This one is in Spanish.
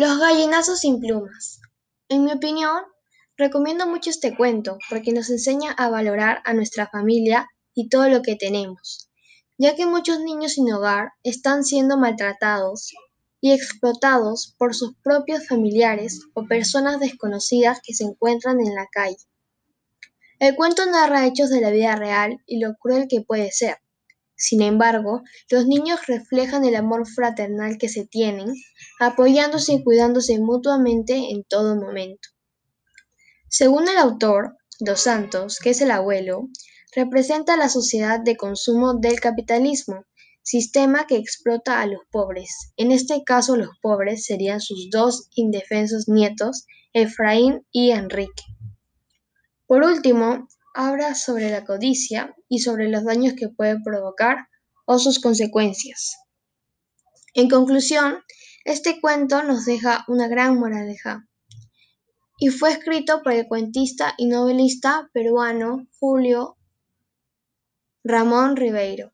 Los gallinazos sin plumas. En mi opinión, recomiendo mucho este cuento porque nos enseña a valorar a nuestra familia y todo lo que tenemos, ya que muchos niños sin hogar están siendo maltratados y explotados por sus propios familiares o personas desconocidas que se encuentran en la calle. El cuento narra hechos de la vida real y lo cruel que puede ser. Sin embargo, los niños reflejan el amor fraternal que se tienen, apoyándose y cuidándose mutuamente en todo momento. Según el autor, Dos Santos, que es el abuelo, representa la sociedad de consumo del capitalismo, sistema que explota a los pobres. En este caso los pobres serían sus dos indefensos nietos, Efraín y Enrique. Por último, habla sobre la codicia y sobre los daños que puede provocar o sus consecuencias. En conclusión, este cuento nos deja una gran moraleja y fue escrito por el cuentista y novelista peruano Julio Ramón Ribeiro.